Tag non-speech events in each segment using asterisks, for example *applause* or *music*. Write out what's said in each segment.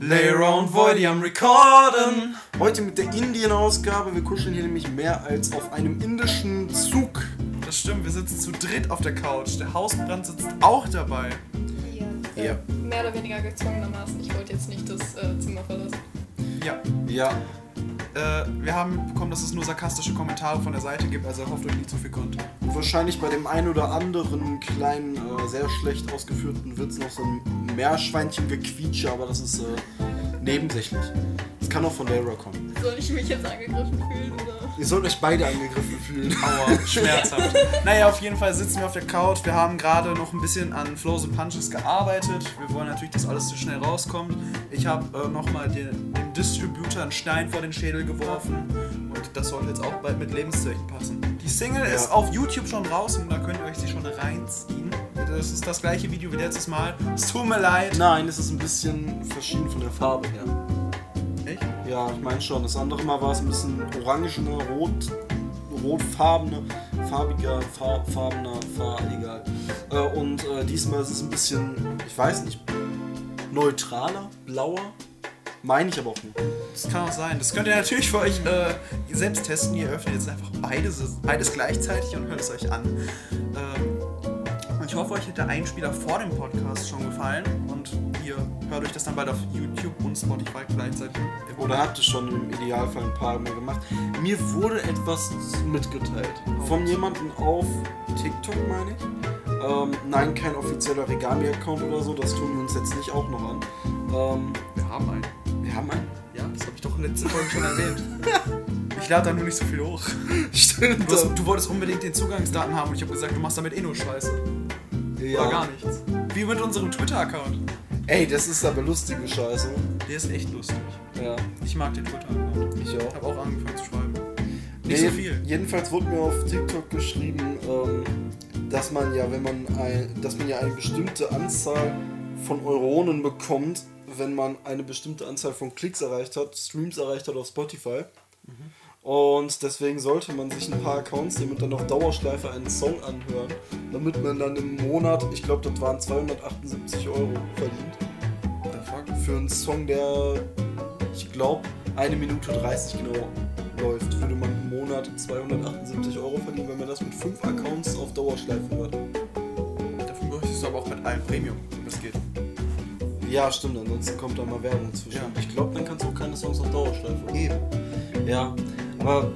Later Voidy am Recorden. Heute mit der Indien-Ausgabe. Wir kuscheln hier nämlich mehr als auf einem indischen Zug. Das stimmt, wir sitzen zu dritt auf der Couch. Der Hausbrand sitzt auch dabei. Ja, Ja. Mehr oder weniger gezwungenermaßen. Ich wollte jetzt nicht das äh, Zimmer verlassen. Ja, Ja, äh, wir haben mitbekommen, dass es nur sarkastische Kommentare von der Seite gibt, also hofft euch nicht zu viel Content. und wahrscheinlich bei dem einen oder anderen kleinen, äh, sehr schlecht ausgeführten Witz noch so ein Meerschweinchen-Gequietsche, aber das ist äh, nebensächlich. Das kann auch von Lara kommen. Soll ich mich jetzt angegriffen fühlen oder? Ihr sollt euch beide angegriffen fühlen. Aua, schmerzhaft. *laughs* naja, auf jeden Fall sitzen wir auf der Couch. Wir haben gerade noch ein bisschen an Flows und Punches gearbeitet. Wir wollen natürlich, dass alles so schnell rauskommt. Ich habe äh, nochmal den, dem Distributor einen Stein vor den Schädel geworfen. Und das sollte jetzt auch bald mit Lebenszeichen passen. Die Single Ja. ist auf YouTube schon draußen. Da könnt ihr euch sie schon reinziehen. Das ist das gleiche Video wie letztes Mal. Es tut mir leid. Nein, es ist ein bisschen verschieden von der Farbe her. Ja, ich meine schon. Das andere Mal war es ein bisschen orangener, rot, rotfarbener, farbiger, far, farbener, far, egal. Äh, und äh, diesmal ist es ein bisschen, ich weiß nicht, neutraler, blauer. Meine ich aber auch nicht. Das kann auch sein. Das könnt ihr natürlich für euch äh, selbst testen. Ihr öffnet jetzt einfach beides, beides gleichzeitig und hört es euch an. Ähm, ich hoffe, euch hat der Einspieler vor dem Podcast schon gefallen und ihr hört euch das dann bald auf YouTube und Spotify gleichzeitig. Oder habt ihr schon im Idealfall ein paar Mal gemacht. Mir wurde etwas mitgeteilt. Von jemandem auf TikTok, meine ich. Ähm, nein, kein offizieller Regami-Account oder so. Das tun wir uns jetzt nicht auch noch an. Ähm, Wir haben einen. wir haben einen. Ja, das habe ich doch in der letzten Folge schon erwähnt. *laughs* Ich lade da nur nicht so viel hoch. *laughs* Stimmt. Du, hast, du wolltest unbedingt den Zugangsdaten haben und ich habe gesagt, du machst damit eh nur Scheiße. ja. Oder gar nichts. Wie mit unserem Twitter-Account. Ey, das ist aber lustige Scheiße. Der ist echt lustig. Ja, Ich mag den Twitter-Account. ich Ich auch. habe auch angefangen zu schreiben. Nicht Nee, so viel. Jedenfalls wurde mir auf TikTok geschrieben, ähm, dass man ja, wenn man ein, dass man ja eine bestimmte Anzahl von Euronen bekommt, wenn man eine bestimmte Anzahl von Klicks erreicht hat, Streams erreicht hat auf Spotify. Und deswegen sollte man sich ein paar Accounts nehmen und dann auf Dauerschleife einen Song anhören, damit man dann im Monat, ich glaube, das waren 278 Euro verdient. Für einen Song, der, ich glaube, eine Minute 30 genau läuft, würde man im Monat 278 Euro verdienen, wenn man das mit fünf Accounts auf Dauerschleife hört. Dafür bräuchtest du aber auch mit allen Premium, wenn das geht. Ja, stimmt, ansonsten kommt da mal Werbung zwischen. Ja. Ich glaube, dann kannst du auch keine Songs auf Dauerschleife. Eben. Ja, aber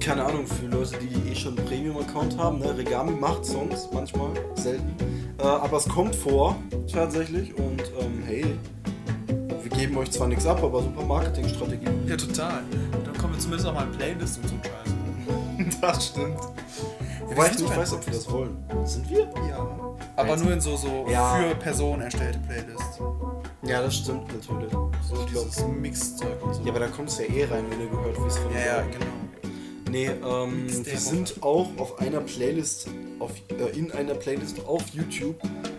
keine Ahnung, für Leute, die eh schon einen Premium-Account haben, ne? Regami macht Songs, manchmal, selten. Äh, aber es kommt vor, tatsächlich, und ähm, hey, wir geben euch zwar nichts ab, aber super Marketingstrategie. Ja, total. Dann kommen wir zumindest auch mal in Playlist und so Scheiß. *laughs* Das stimmt. wir Wobei ich nicht weiß, ob wir das wollen. Sind wir? Ja. Aber nur in so, so Ja. für Personen erstellte Playlists. Ja, das stimmt natürlich. So dieses Mixzeug und so. Ja, aber da kommst du ja eh rein, wenn du gehört, wie es von ja, ja, genau. Nee, ähm, wir sind auch auf einer Playlist, auf, äh, in einer Playlist auf YouTube.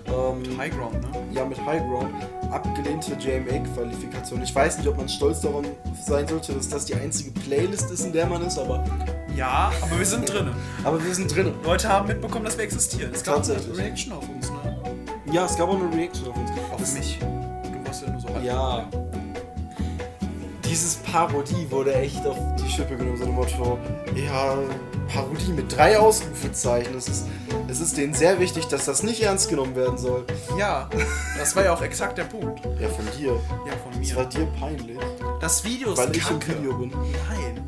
Ähm, Highground, ne? ja, mit Highground. Abgelehnte JMA-Qualifikation. Ich weiß nicht, ob man stolz daran sein sollte, dass das die einzige Playlist ist, in der man ist, aber, Ja, aber wir sind drinnen. aber wir sind drinnen. Leute haben mitbekommen, dass wir existieren. Es gab eine. Reaction auf uns, ne? Ja, es gab auch eine Reaction auf uns. Auf Das- mich. Du warst ja nur so halb. Dieses Parodie wurde echt auf die Schippe genommen, so dem Motto, ja, Parodie mit drei Ausrufezeichen. Es ist, es ist denen sehr wichtig, dass das nicht ernst genommen werden soll. Ja, das war ja auch exakt der Punkt. Ja, von dir. Ja, von Es war mir. dir peinlich, Das Video ist weil ich im kacke. Video bin. Nein.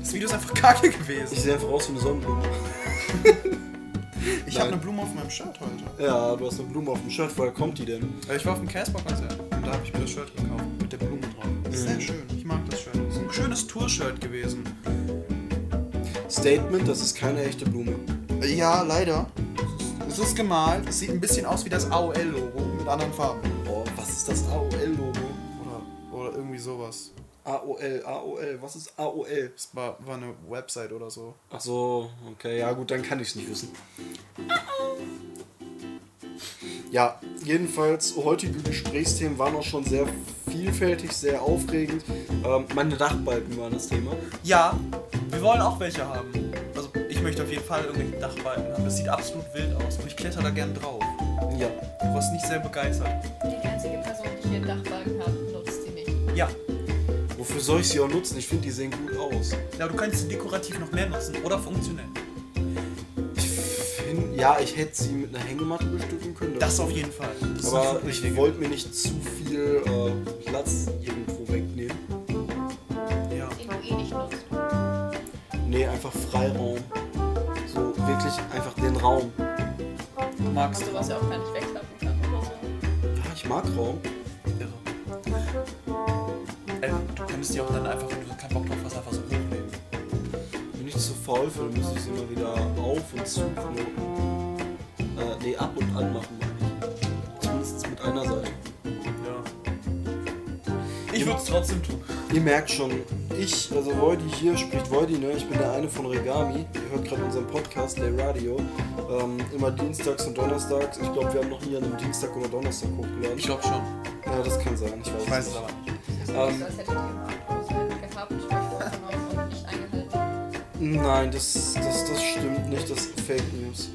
Das Video ist einfach kacke gewesen. Ich sehe einfach aus wie eine Sonnenblume. *laughs* Ich habe eine Blume auf meinem Shirt heute. Ja, du hast eine Blume auf dem Shirt. Woher kommt die denn? Äh, Ich war auf dem Casper-Konzert und da habe ich mir das Shirt gekauft mit der Blume drauf. Das Mhm. sehr schön. Mag das Shirt. Das ist ein schönes Tour-Shirt gewesen. Statement, das ist keine echte Blume. Ja, leider. Es ist gemalt. Es sieht ein bisschen aus wie das AOL-Logo mit anderen Farben. Oh, was ist das AOL-Logo? Oder, oder irgendwie sowas. AOL, AOL, was ist AOL? Das war, war eine Website oder so. Ach so, okay, ja gut, dann kann ich es nicht wissen. Ja, jedenfalls, heutige Gesprächsthemen waren auch schon sehr vielfältig, sehr aufregend. Ähm, meine Dachbalken waren das Thema. Ja, wir wollen auch welche haben. Also ich möchte auf jeden Fall irgendwelche Dachbalken haben. Das sieht absolut wild aus und ich kletter da gern drauf. Ja. Du warst nicht sehr begeistert. Die einzige Person, die hier einen Dachbalken hat, nutzt die nicht. Ja. Wofür soll ich sie auch nutzen? Ich finde, die sehen gut aus. Ja, du könntest sie dekorativ noch mehr nutzen oder funktionell. Ja, ich hätte sie mit einer Hängematte bestücken können. Das auf jeden Fall. Das Aber ich wollte mir nicht zu viel äh, Platz irgendwo wegnehmen. Ja. Den du eh nicht nutzt. Nee, einfach Freiraum. So wirklich einfach den Raum. Du magst Und sowas ja auch gar nicht wegklappen kann oder so. Ja, ich mag Raum. Äh, du könntest die auch dann einfach, wenn du keinen Bock drauf hast, einfach so hochlegen. Bin ich zu faul für, dann müsste ich sie immer wieder auf und zu knoten. Äh, nee, ab und an machen. meine ich. Zumindest mit einer Seite. Ja. Ich würde es trotzdem tun. Ihr merkt schon, ich, also Voidy hier spricht Voidy, ne? Ich bin der eine von Regami. Ihr hört gerade unseren Podcast, der Radio. Ähm, immer dienstags und donnerstags. Ich glaube, wir haben noch nie an einem Dienstag oder Donnerstag hochgeladen. Ich glaube schon. Ja, das kann sein. Ich weiß, Ich weiß es aber nicht. Das Ähm. als hättet ihr gehabt, und nicht eingehalten. Nein, das, das, das stimmt nicht. Das ist Fake News.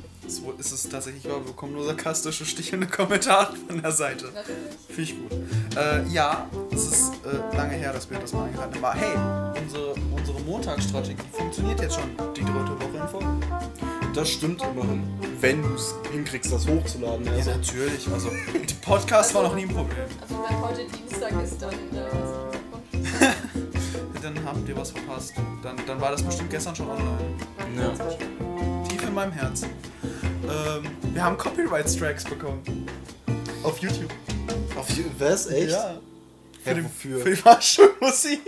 Ist es tatsächlich wahr. Wir bekommen nur sarkastische, stichelnde Kommentare von der Seite. Natürlich. Finde ich gut. Äh, ja, es ist äh, lange her, dass wir das mal eingehalten haben. Aber hey, unsere, unsere Montagsstrategie funktioniert jetzt schon die dritte Woche in Folge. Das stimmt immerhin. Wenn du es hinkriegst, das hochzuladen. Ja, Also, natürlich. Also, der Podcast war noch nie ein Problem. Also wenn heute Dienstag ist, dann äh. *laughs* Dann habt ihr was verpasst. Dann, dann war das bestimmt gestern schon online. ja. Tief in meinem Herzen. Ähm, wir haben Copyright-Strikes bekommen. Auf YouTube. Auf je- was? Echt? Ja. Für, die, wofür? für die Fahrstuhlmusik.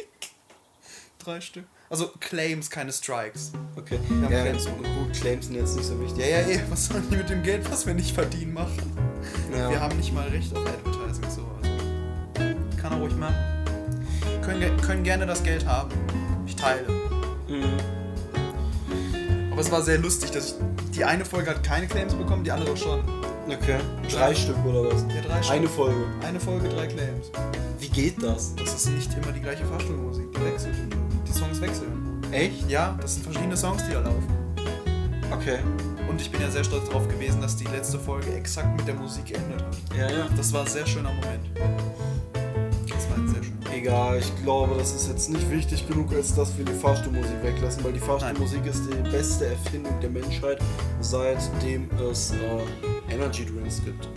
*laughs* Drei Stück. Also Claims, keine Strikes. Okay. Wir haben Ja, Claims gut, Claims sind jetzt nicht so wichtig. Ja, ja, eh. Was sollen die mit dem Geld, was wir nicht verdienen, machen? Ja. Wir haben nicht mal Recht auf Advertising, so. Also. Kann er ruhig machen. Können, können gerne das Geld haben. Ich teile. Mhm. Aber es war sehr lustig, dass ich. Die eine Folge hat keine Claims bekommen, die andere schon. Okay. Drei Stück oder was? Ja, drei Stück. Eine Folge. Eine Folge, drei Claims. Wie geht das? Das ist nicht immer die gleiche Fahrstuhlmusik. Die wechselt. Die Songs wechseln. Echt? Ja, das sind verschiedene Songs, die da laufen. Okay. Und ich bin ja sehr stolz darauf gewesen, dass die letzte Folge exakt mit der Musik geendet hat. Ja, ja. Das war ein sehr schöner Moment. Egal, ich glaube, das ist jetzt nicht wichtig genug, als dass wir die Fahrstuhlmusik weglassen, weil die Fahrstuhlmusik ist die beste Erfindung der Menschheit, seitdem es äh, Energy Drinks gibt.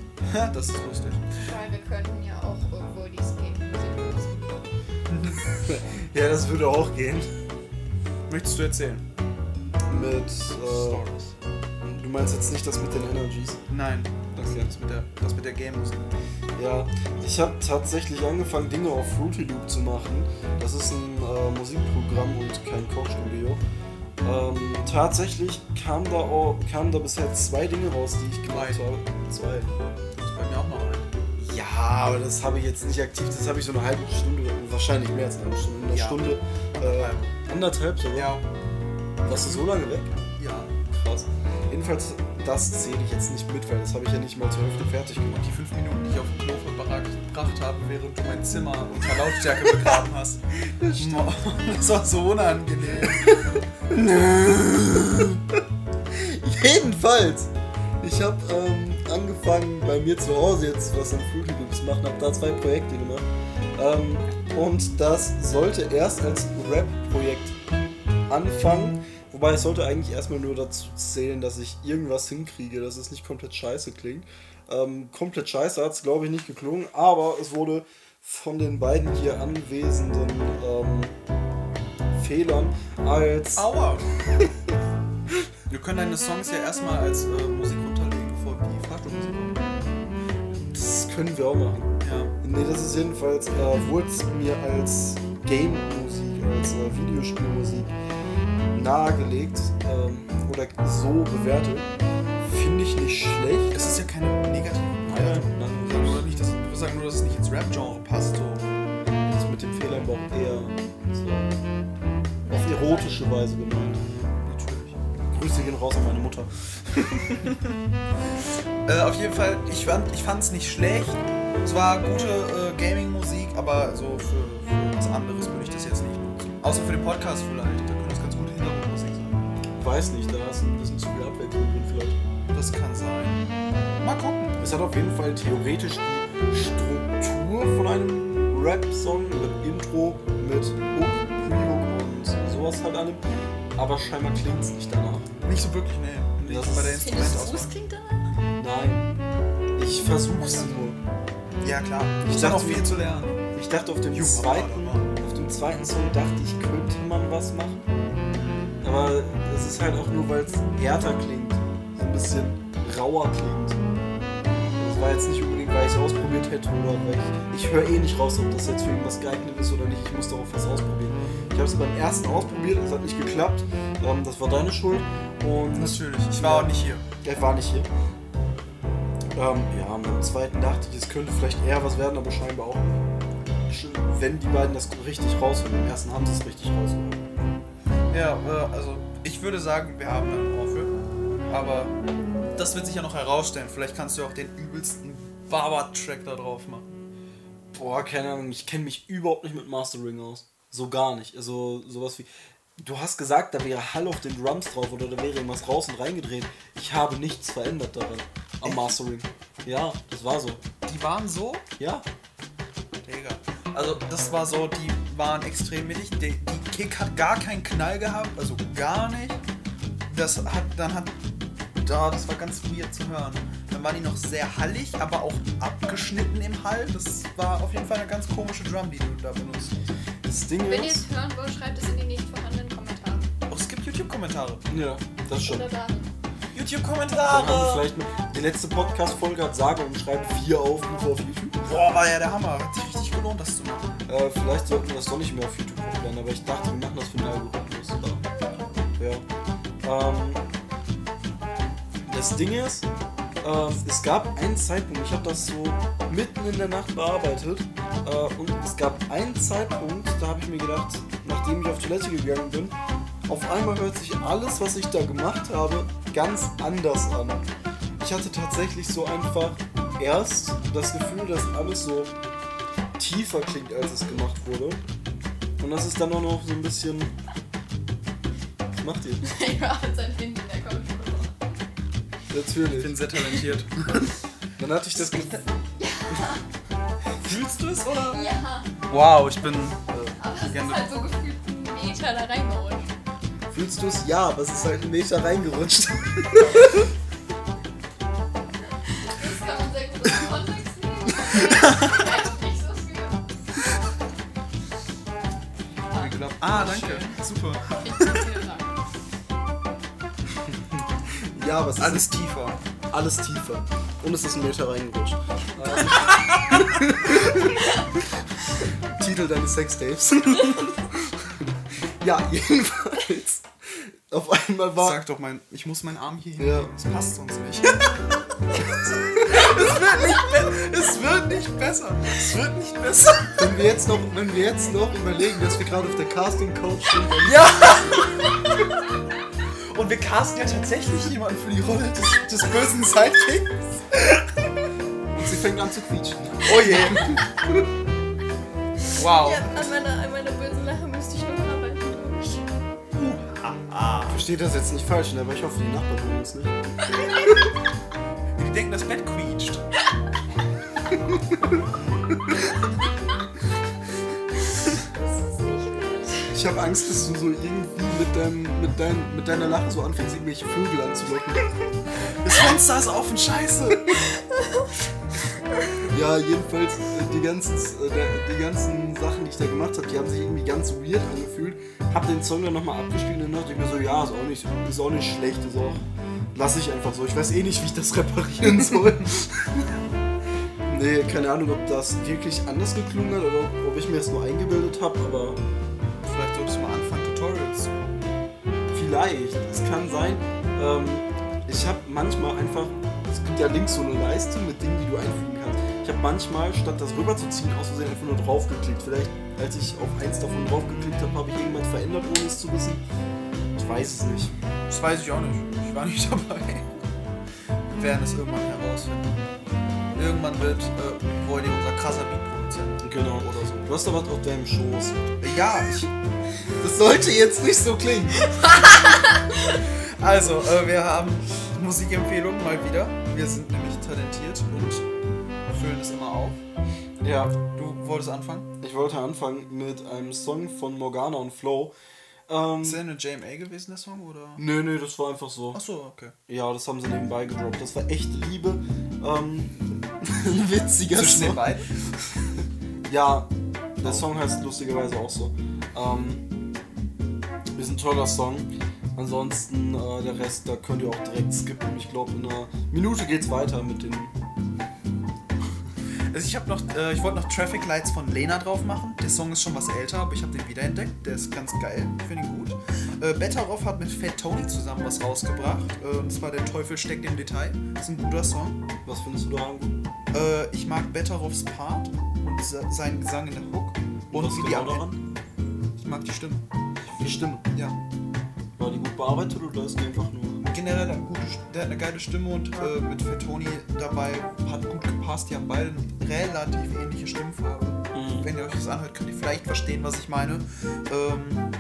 das ist lustig. Weil wir könnten ja auch irgendwo die Skate-Musik. *laughs* Ja, das würde auch gehen. Möchtest du erzählen? Mit, äh, du meinst jetzt nicht das mit den Energies? Nein, Okay. das mit der, das mit der Game-Musik. Ja, ich habe tatsächlich angefangen, Dinge auf Fruity Loop zu machen. Das ist ein äh, Musikprogramm und kein Kochstudio. Ähm, tatsächlich kam da, auch, kamen da bisher zwei Dinge raus, die ich gemacht habe. Zwei. Das ist bei mir auch noch ein. Ja, aber das habe ich jetzt nicht aktiv. Das habe ich so eine halbe Stunde, wahrscheinlich mehr als eine halbe Stunde. Eine Ja. Stunde, äh, Anderthalb. anderthalb sogar. Ja. Warst du so lange weg? Ja. Krass. Jedenfalls, das zähle ich jetzt nicht mit, weil das habe ich ja nicht mal zur Hälfte fertig gemacht. Und die fünf Minuten, die ich auf dem Klo verbracht habe, während du mein Zimmer unter Lautstärke begraben hast. *laughs* Mo- Das war so unangenehm. *laughs* Jedenfalls, ich habe ähm, angefangen bei mir zu Hause jetzt was an Fruity Loops machen, habe da zwei Projekte gemacht. Ähm, und das sollte erst als Rap-Projekt anfangen. Wobei es sollte eigentlich erstmal nur dazu zählen, dass ich irgendwas hinkriege, dass es nicht komplett scheiße klingt. Ähm, komplett scheiße hat es, glaube ich, nicht geklungen, aber es wurde von den beiden hier anwesenden ähm, Fehlern als Aua! *laughs* Wir können deine Songs ja erstmal als äh, Musik runterlegen, bevor die Fahrstuhlmusik kommt. Das können wir auch machen. Ja. Nee, das ist jedenfalls, äh, wurde es mir als Game-Musik, als äh, Videospielmusik nahegelegt ähm, oder so bewertet. Finde ich nicht schlecht. Es ist ja keine negative Bewertung. Wir sagen nur nicht, dass, wir sagen nur, dass es nicht ins Rap-Genre passt. So. Das mit dem Fehler war auch eher so auf erotische Weise gemeint. Natürlich. Grüße gehen raus an meine Mutter. *laughs* Äh, auf jeden Fall, ich fand es nicht schlecht. Es war gute äh, Gaming-Musik, aber so für, für was anderes würde ich das jetzt nicht nutzen. Außer für den Podcast vielleicht. Weiß nicht, da ist ein bisschen zu viel Abwechslung drin vielleicht. Das kann sein. Mal gucken. Es hat auf jeden Fall theoretisch die Struktur von einem Rap-Song mit Intro, mit Hook, Pre-Hook und sowas halt an. Aber scheinbar klingt es nicht danach. Nicht so wirklich, nee. Das Nicht bei der Instrumentauswahl. es klingt danach? Nein. Ich versuch's nur. Ja, klar. Ich Ich habe noch dachte, viel zu lernen. Ich dachte auf dem Juhu, zweiten, auf dem zweiten Song dachte ich, könnte man was machen. Aber es ist halt auch nur, weil es härter klingt. So ein bisschen rauer klingt. Das war jetzt nicht unbedingt, weil ich es ausprobiert hätte oder weil ich. Ich höre eh nicht raus, ob das jetzt für irgendwas geeignet ist oder nicht. Ich muss darauf was ausprobieren. Ich habe es beim ersten ausprobiert, es hat nicht geklappt. Ähm, das war deine Schuld. Und Natürlich. Ich war auch nicht hier. er war nicht hier. Ähm, ja, beim zweiten dachte ich, es könnte vielleicht eher was werden, aber scheinbar auch. Wenn die beiden das richtig rausholen, im ersten haben sie es richtig rausgeholt. Ja, äh, also ich würde sagen, wir haben einen Ohrwürmer. Aber das wird sich ja noch herausstellen. Vielleicht kannst du auch den übelsten Barber-Track da drauf machen. Boah, keine Ahnung, ich kenne mich überhaupt nicht mit Mastering aus. So gar nicht. Also sowas wie. Du hast gesagt, da wäre Hall auf den Drums drauf oder da wäre irgendwas raus und reingedreht. Ich habe nichts verändert daran. Am Mastering. Ja, das war so. Die waren so, Ja. Digga. Also das war so, die waren extrem mittig. Die, die Kick hat gar keinen Knall gehabt, also gar nicht. Das hat, dann hat, da, das war ganz weird zu hören. Dann waren die noch sehr hallig, aber auch abgeschnitten im Hall. Das war auf jeden Fall eine ganz komische Drum, die du da benutzt hast. Das Ding Wenn ihr es hören wollt, schreibt es in die nicht vorhandenen Kommentare. Oh, es gibt YouTube-Kommentare. Ja, das schon. YouTube-Kommentare! die letzte Podcast-Folge hat sage und schreibt vier Aufrufe auf YouTube. Boah, war ja der Hammer. Hat sich richtig gelohnt, das zu machen. Äh, vielleicht sollten wir das doch nicht mehr auf YouTube hochladen, aber ich dachte, wir machen das für den Algorithmus. Ja. Ähm, das Ding ist, ähm, es gab einen Zeitpunkt, ich habe das so mitten in der Nacht bearbeitet, äh, und es gab einen Zeitpunkt, da habe ich mir gedacht, nachdem ich auf Toilette gegangen bin, auf einmal hört sich alles, was ich da gemacht habe, ganz anders an. Ich hatte tatsächlich so einfach erst das Gefühl, dass alles so tiefer klingt, als es gemacht wurde. Und das ist dann auch noch so ein bisschen. Was macht ihr? *laughs* Ja, hat sein Handy in der Couch verloren. Ich Natürlich. bin sehr talentiert. *laughs* Dann hatte ich das Gefühl. *laughs* Fühlst du es, oder? Ja, Wow, ich bin. aber es ist halt so gefühlt ein Meter da reingerutscht. Fühlst du es? Ja, aber es ist halt ein Meter reingerutscht. Super. Ja, aber es ist Alles tiefer. alles tiefer. Und es ist ein Meter reingerutscht. *laughs* Titel deines Sextapes. *laughs* ja, jedenfalls. Auf einmal war. Sag doch, mein, ich muss meinen Arm hier hin. Ja. Das passt sonst nicht. *laughs* es wird nicht besser. Es wird nicht besser. Wenn wir jetzt noch, wenn wir jetzt noch überlegen, dass wir gerade auf der Casting Couch sind, Ja! Und wir casten ja tatsächlich jemanden für die Rolle des, des bösen Sidekicks. und sie fängt an zu quietschen. Oh je. Wow. Ja, an meiner, an meiner bösen Lache müsste ich noch arbeiten, glaube ich. Versteht das jetzt nicht falsch, ne? aber ich hoffe, die Nachbarn hören uns nicht. Die denken, das Bett quietscht. Ich habe Angst, dass du so irgendwie mit, deinem, mit, dein, mit deiner Lache so anfängst, irgendwelche Vögel anzulocken. Das Fenster ist offen, scheiße. Ja, jedenfalls, äh, die ganzen, äh, die ganzen Sachen, die ich da gemacht habe, die haben sich irgendwie ganz weird angefühlt. Hab den Song dann nochmal abgespielt und dachte ich mir so, ja, ist auch nicht, ist auch nicht schlecht, ist auch. Lass ich einfach so. Ich weiß eh nicht, wie ich das reparieren *laughs* soll. Nee, keine Ahnung, ob das wirklich anders geklungen hat oder ob- ich mir das nur eingebildet habe, aber Vielleicht solltest du mal anfangen, Tutorials zu. Vielleicht, es kann sein. Ähm, ich habe manchmal einfach, es gibt ja links so eine Leiste mit Dingen, die du einfügen kannst. Ich habe manchmal, statt das rüberzuziehen, aus Versehen einfach nur draufgeklickt. Vielleicht, als ich auf eins davon draufgeklickt habe, habe ich irgendwas verändert, ohne es zu wissen. Ich weiß es nicht. Das weiß ich auch nicht. Ich war nicht *laughs* dabei. Wir werden es irgendwann herausfinden. Irgendwann wird äh, Voidy unser krasser Beat-Produzent. Genau, oder so. Du hast da was auf deinem Schoß. Ja, ich. Das sollte jetzt nicht so klingen. *laughs* Also, äh, wir haben Musikempfehlungen mal wieder. Wir sind nämlich talentiert und füllen es immer auf. Ja. Du wolltest anfangen? Ich wollte anfangen mit einem Song von Morgana und Flow. Ähm, Ist der eine JMA gewesen, der Song? Oder? nö, nö, das war einfach so. Achso, okay. Ja, das haben sie nebenbei gedroppt. Das war echt Liebe. Ähm, ein witziger Zwischen den Song. beiden? Ja, der Song heißt lustigerweise auch so. Ähm, ist ein toller Song. Ansonsten äh, der Rest, da könnt ihr auch direkt skippen. Ich glaube, in einer Minute geht's weiter mit den. Also ich habe noch, äh, ich wollte noch Traffic Lights von Lena drauf machen. Der Song ist schon was älter, aber ich habe den wiederentdeckt. Der ist ganz geil. Ich finde ihn gut. Äh, Better Off hat mit Fat Tony zusammen was rausgebracht. Äh, und zwar Der Teufel steckt im Detail. ist ein guter Song. Was findest du daran gut? Äh, ich mag Better Offs Part und se- seinen Gesang in der Hook. Und was wie die genau am daran? Ich mag die Stimme. Die Stimme. Ja. War die gut bearbeitet oder ist die einfach nur. Generell eine gute, der hat eine geile Stimme und äh, mit Fat Tony dabei hat gut gepasst. Die haben beide eine relativ ähnliche Stimmfarbe. Mhm. Wenn ihr euch das anhört, könnt ihr vielleicht verstehen, was ich meine. Ähm,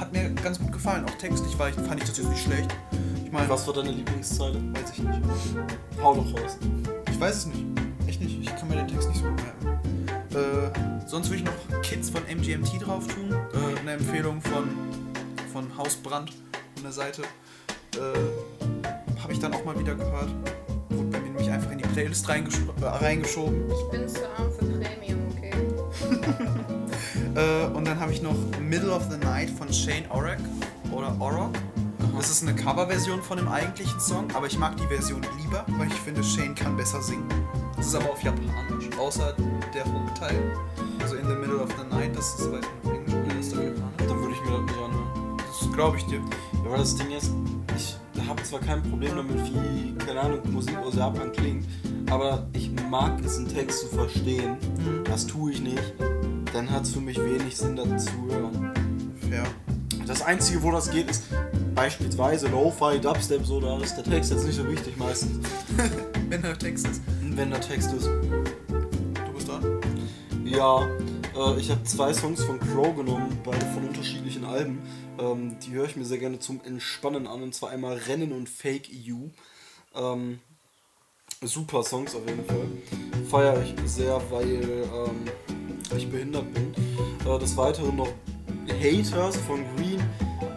hat mir ganz gut gefallen. Auch textlich war ich, fand ich das jetzt nicht schlecht. Ich meine, Was war deine Lieblingszeile? weiß ich nicht. Hau doch raus. Ich weiß es nicht. Echt nicht. Ich kann mir den Text nicht so gut merken. Äh, sonst würde ich noch Kids von MGMT drauf tun. Äh, eine Empfehlung von, von Hausbrand von der Seite. Äh, Habe ich dann auch mal wieder gehört. Wurde bei mir nämlich einfach in die Playlist reingesch äh, reingeschoben. Ich bin zu arm für Premium, okay? *laughs* Äh, und dann habe ich noch Middle of the Night von Shane Orrock oder Orrock. Das ist eine Coverversion von dem eigentlichen Song, aber ich mag die Version lieber, weil ich finde, Shane kann besser singen. Das ist aber auf Japanisch, außer der Hook-Teil. Also in the Middle of the Night, das ist weiß ich, auf Englisch oder ist das auf Japanisch? Dann würde ich mir das nicht anhören. Das glaube ich dir. Ja, weil das Ding ist, ich habe zwar kein Problem damit, wie, keine Ahnung, Musik aus Japan klingt, aber ich mag es, einen Text zu verstehen. Das tue ich nicht. Dann hat es für mich wenig Sinn, dazu zu hören. Fair. Das Einzige, wo das geht, ist beispielsweise Lo-Fi, Dubstep, so, da ist der Text jetzt nicht so wichtig meistens. *laughs* Wenn der Text ist. Wenn der Text ist. Du bist dran? Ja, äh, ich habe zwei Songs von Crow genommen, beide von unterschiedlichen Alben. Ähm, die höre ich mir sehr gerne zum Entspannen an, und zwar einmal Rennen und Fake You. Ähm, super Songs auf jeden Fall. Feiere ich sehr, weil ähm, ich behindert bin. Äh, des Weiteren noch Haters von Green.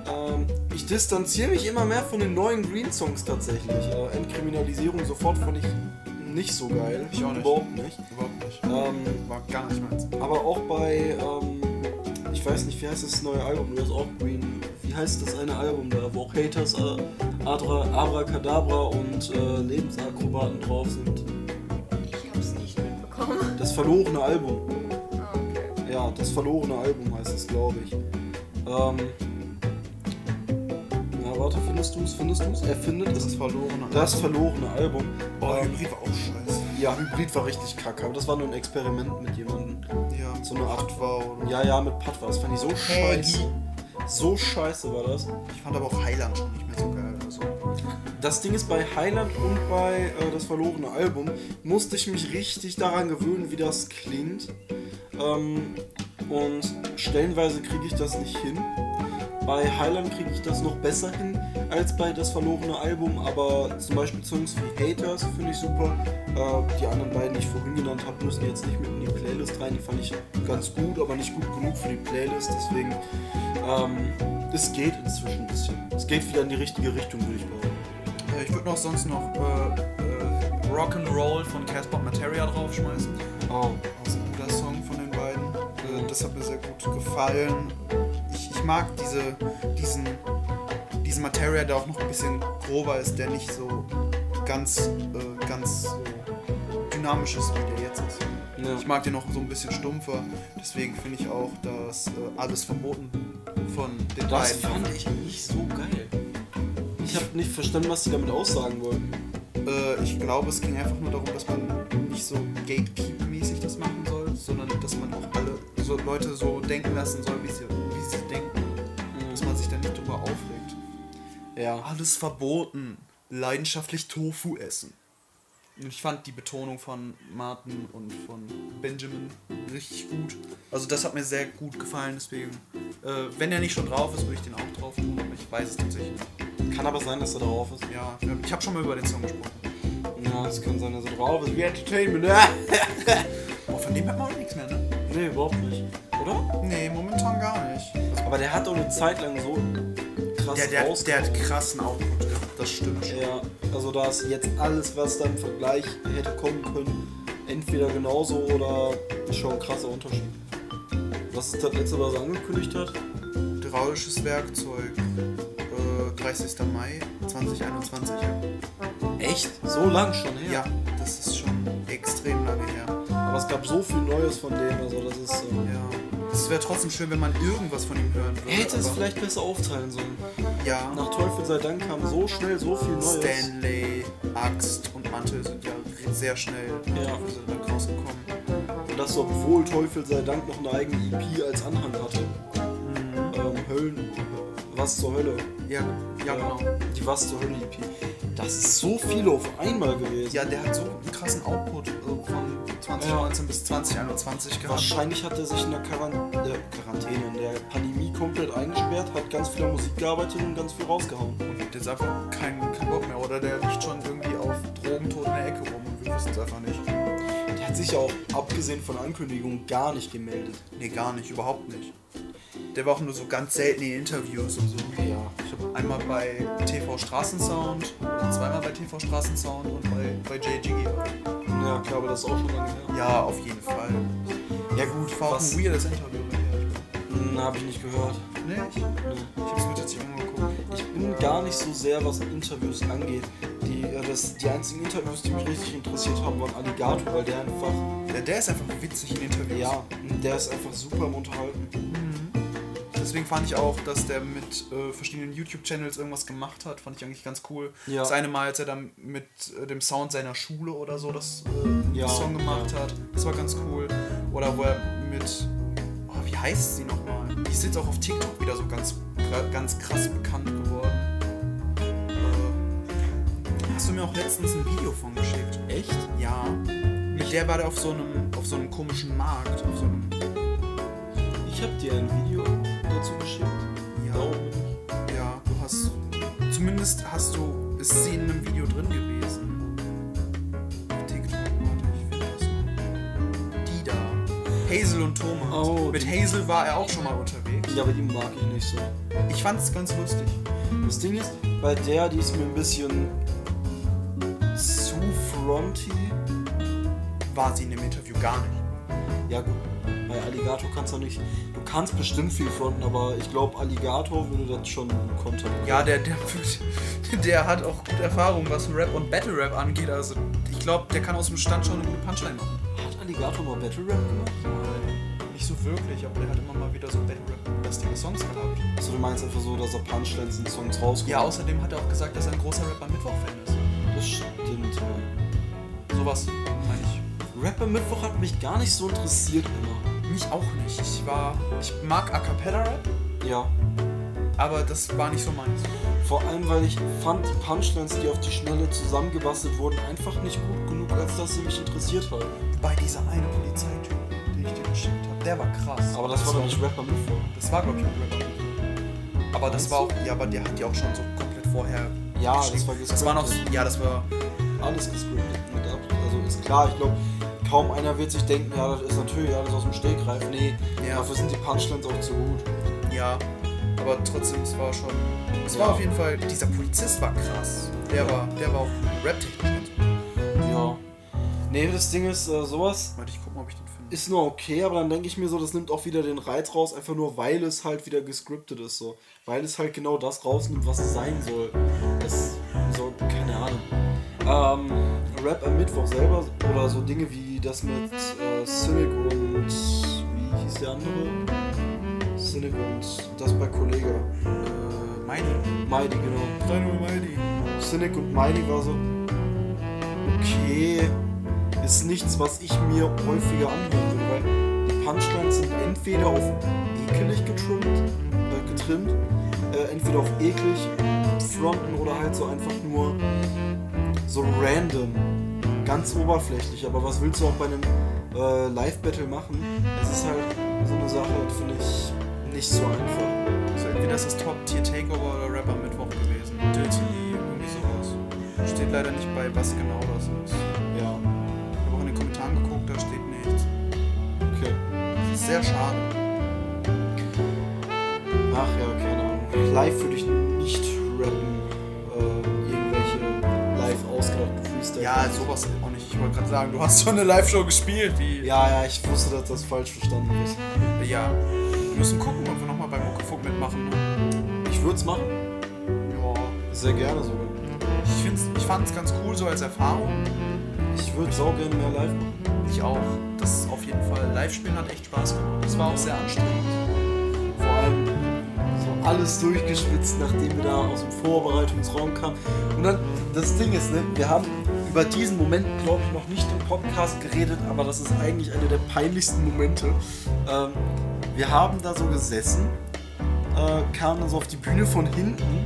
Ähm, ich distanziere mich immer mehr von den neuen Green-Songs tatsächlich. Äh, Entkriminalisierung sofort fand ich nicht so geil. Ich auch nicht. Überhaupt nicht. Überhaupt nicht. Ähm, War gar nicht meins. aber auch bei, ähm, ich weiß nicht, wie heißt das neue Album, du hast auch Green. Wie heißt das eine Album da, wo auch Haters, äh, Adra, Abracadabra und äh, Lebensakrobaten drauf sind? Ich hab's nicht mitbekommen. Das verlorene Album. Ja, das verlorene Album heißt es, glaube ich. Ähm, ja, warte, findest du es? Findest du es? Er findet Das es. ist verloren. Das verlorene Album. Boah, Ähm, Hybrid war auch scheiße. ja, Hybrid war richtig kacke, aber das war nur ein Experiment mit jemandem. Ja, So eine Art war oder Ja, ja, mit Pat war das. Fand ich so Peggy. scheiße. So scheiße war das. Ich fand aber auch Highland schon nicht mehr so geil. Das Ding ist, bei Highland und bei äh, das verlorene Album musste ich mich richtig daran gewöhnen, wie das klingt. Ähm, und stellenweise kriege ich das nicht hin. Bei Highland kriege ich das noch besser hin als bei das verlorene Album, aber zum Beispiel Songs wie Haters finde ich super. Äh, die anderen beiden, die ich vorhin genannt habe, müssen jetzt nicht mit in die Playlist rein. Die fand ich ganz gut, aber nicht gut genug für die Playlist. Deswegen, ähm, es geht inzwischen ein bisschen. Es geht wieder in die richtige Richtung, würde ich behaupten. Äh, Ich würde noch sonst noch äh, äh, Rock'n'Roll von Casper Materia draufschmeißen. Oh, Das ist ein guter Song von den beiden. Äh, das hat mir sehr gut gefallen. Ich, ich mag diese, diesen, diesen Materia, der auch noch ein bisschen grober ist, der nicht so ganz, äh, ganz so dynamisch ist, wie der jetzt ist. ja. Ich mag den noch so ein bisschen stumpfer. Deswegen finde ich auch, dass äh, alles verboten von den Das beiden. fand ich nicht so geil. Ich habe nicht verstanden, was sie damit aussagen wollten. Äh, ich glaube, es ging einfach nur darum, dass man nicht so Gatekeep-mäßig das machen soll, sondern dass man auch alle so Leute so denken lassen soll, wie sie, wie sie denken. Dass man sich dann nicht drüber aufregt. Ja. Alles verboten. Leidenschaftlich Tofu essen. Ich fand die Betonung von Martin und von Benjamin richtig gut. Also das hat mir sehr gut gefallen, deswegen. Äh, wenn er nicht schon drauf ist, würde ich den auch drauf tun, aber ich weiß es tatsächlich nicht. Kann aber sein, dass er drauf ist. Ja, ich habe schon mal über den Song gesprochen. Ja, es kann sein, dass er drauf ist. Wie Entertainment. *laughs* Boah, von dem hat man auch nichts mehr, ne? Nee, überhaupt nicht. Oder? Nee, momentan gar nicht. Aber der hat doch eine Zeit lang so krass Der, der, der hat krassen Output das stimmt schon. Ja, also da ist jetzt alles, was da im Vergleich hätte kommen können, entweder genauso oder schon ein krasser Unterschied. Was ist das letzte, was er angekündigt hat? Hydraulisches Werkzeug, äh, 30. Mai 2021. Echt? So lang schon her? Ja, das ist schon extrem lange her. Aber es gab so viel Neues von dem, also das ist. Äh, Ja. Es wäre trotzdem schön, wenn man irgendwas von ihm hören würde. er hätte es vielleicht besser aufteilen sollen. Ja. Nach Teufel sei Dank kam so schnell so viel Neues. Stanley, Axt und Mantel sind ja sehr schnell nach Ja. Teufel sei Dank rausgekommen. Und das, obwohl Teufel sei Dank noch eine eigene EP als Anhang hatte. Mhm. Ähm, Höllen. Was zur Hölle? Ja, ja genau. Die Was zur Hölle EP. Das ist so viel auf einmal gewesen. Ja, der hat so einen krassen Output äh, von 2019 bis 2021 gehabt. Wahrscheinlich hat er sich in der Quaran äh, Quarantäne, in der Pandemie komplett eingesperrt, hat ganz viel an Musik gearbeitet und ganz viel rausgehauen. Und der ist einfach kein, kein Bock mehr. Oder der liegt schon irgendwie auf Drogentod in der Ecke rum und wir wissen es einfach nicht. Der hat sich ja auch, abgesehen von Ankündigungen, gar nicht gemeldet. Nee, gar nicht, überhaupt nicht. Der war auch nur so ganz selten in Interviews und so. Ja, ich hab, Einmal bei TV Straßensound, zweimal bei TV Straßensound und bei, bei JGG. ja klar, aber das ist auch schon lange her. Ja, auf jeden Fall. Ja gut, War auch was ein weirdes Interview. Hm, hab ich nicht gehört. Nee, ich, Nee. ich hab's mir tatsächlich angeguckt. Ich bin gar nicht so sehr, was Interviews angeht. Die, äh, das, die einzigen Interviews, die mich richtig interessiert haben, waren Alligator, weil der einfach, Der, der ist einfach witzig in Interviews. ja, der ist einfach super im Unterhalten. Deswegen fand ich auch, dass der mit äh, verschiedenen YouTube-Channels irgendwas gemacht hat. Fand ich eigentlich ganz cool. Ja. Das eine Mal, als er dann mit äh, dem Sound seiner Schule oder so das äh, Ja, Song gemacht ja. hat. Das war ganz cool. Oder wo er mit. Oh, wie heißt sie nochmal? Die ist jetzt auch auf TikTok wieder so ganz, ganz krass bekannt geworden. Äh, hast du mir auch letztens ein Video von geschickt? Echt? Ja. Mit der war der auf so einem, auf so einem komischen Markt. Auf so einem, Ich habe dir ein Video dazu geschickt. Ja. Daumen nicht. Ja, du hast. Zumindest hast du. Ist sie in einem Video drin gewesen. TikTok, warte, ich finde das. Die da. Hazel und Thomas. Oh, Mit Hazel war er auch schon mal unterwegs. Ja, aber die mag ich nicht so. Ich fand es ganz lustig. Das Ding ist, bei der, die ist mir ein bisschen zu fronty. War sie in dem Interview gar nicht. Ja gut, bei Alligator kannst du nicht. Du kannst bestimmt viel fronten, aber ich glaube, Alligator würde das schon kontern. Ja, der, der, *laughs* der hat auch gute Erfahrung, was Rap und Battle Rap angeht. Also ich glaube, der kann aus dem Stand schon eine gute Punchline machen. Hat Alligator mal Battle Rap gemacht? Nicht so wirklich, aber der hat immer mal wieder so Battle Rap-lastige Songs gehabt. Also du meinst einfach so, dass er Punchlines in Songs rauskommt? Ja, außerdem hat er auch gesagt, dass er ein großer Rapper Mittwoch-Fan ist. Das stimmt, ja. Sowas. Rapper Mittwoch hat mich gar nicht so interessiert immer. Mich auch nicht. Ich war. Ich mag A Cappella Rap, Ja. aber das war nicht so meins. Vor allem, weil ich fand die Punchlines, die auf die Schnelle zusammengebastelt wurden, einfach nicht gut genug, als dass sie mich interessiert haben. Wobei dieser eine Polizeityp, den ich dir geschickt habe, der war krass. Aber das war doch nicht Rapper Mittwoch. Das war, glaube ich, ein Rapper. Aber das Meinst war auch. Ja, aber der hat ja auch schon so komplett vorher. Ja, das war Das war noch. Ja, das war. Alles gescriptet. Mit ab. Also ist klar, ich glaube, kaum einer wird sich denken, ja, das ist natürlich alles aus dem Stegreif. Nee, Ja. dafür sind die Punchlines auch zu gut. Ja. Aber trotzdem, es war schon. Es Ja. war auf jeden Fall. Dieser Polizist war krass. Der war. Der war auch rap-technisch. Ja. Nee, das Ding ist, äh, sowas Warte, ich guck mal, ob ich den finde. ist nur okay, aber dann denke ich mir so, das nimmt auch wieder den Reiz raus, einfach nur weil es halt wieder gescriptet ist, so. Weil es halt genau das rausnimmt, was es sein soll. Es so, keine Ahnung. Ähm, Rap am Mittwoch selber oder so Dinge wie das mit äh, Cynic und wie hieß der andere? Cynic und das bei Kollega. Äh, Mighty. Mighty, genau. Dino Mighty. Cynic und Mighty war so, okay, ist nichts, was ich mir häufiger anhören würde, weil die Punchlines sind entweder auf ekelig getrimmt, äh, getrimmt äh, entweder auf eklig fronten oder halt so einfach nur so random, ganz oberflächlich. Aber was willst du auch bei einem äh, Live-Battle machen? Es ist halt so eine Sache, finde ich, nicht so einfach. Also entweder ist das Top-Tier-Takeover oder Rapper Mittwoch gewesen. Dirty, irgendwie sowas. Steht leider nicht bei, was genau das ist. Ja. Ich habe auch in den Kommentaren geguckt, da steht nichts. ist sehr schade. Ach ja, keine Ahnung. Live würde ich nicht rappen. Freestyle. Ja, sowas auch nicht. Ich wollte gerade sagen, du hast schon eine Live-Show gespielt, wie. Ja, ja, ich wusste, dass das falsch verstanden ist. Ja. Wir müssen gucken, ob wir nochmal beim Muckefuck mitmachen. Ich würde es machen. Ja. Sehr gerne sogar. Ich, find's, ich fand es ganz cool so als Erfahrung. Ich würde sau gerne mehr live machen. Ich auch. Das ist auf jeden Fall. Live-Spielen hat echt Spaß gemacht. Das war auch sehr anstrengend. Vor allem so alles durchgeschwitzt, nachdem wir da aus dem Vorbereitungsraum kamen. Und dann, das Ding ist, ne, wir haben über diesen Moment, glaube ich, noch nicht im Podcast geredet, aber das ist eigentlich einer der peinlichsten Momente. Ähm, wir haben da so gesessen, äh, kamen dann so auf die Bühne von hinten,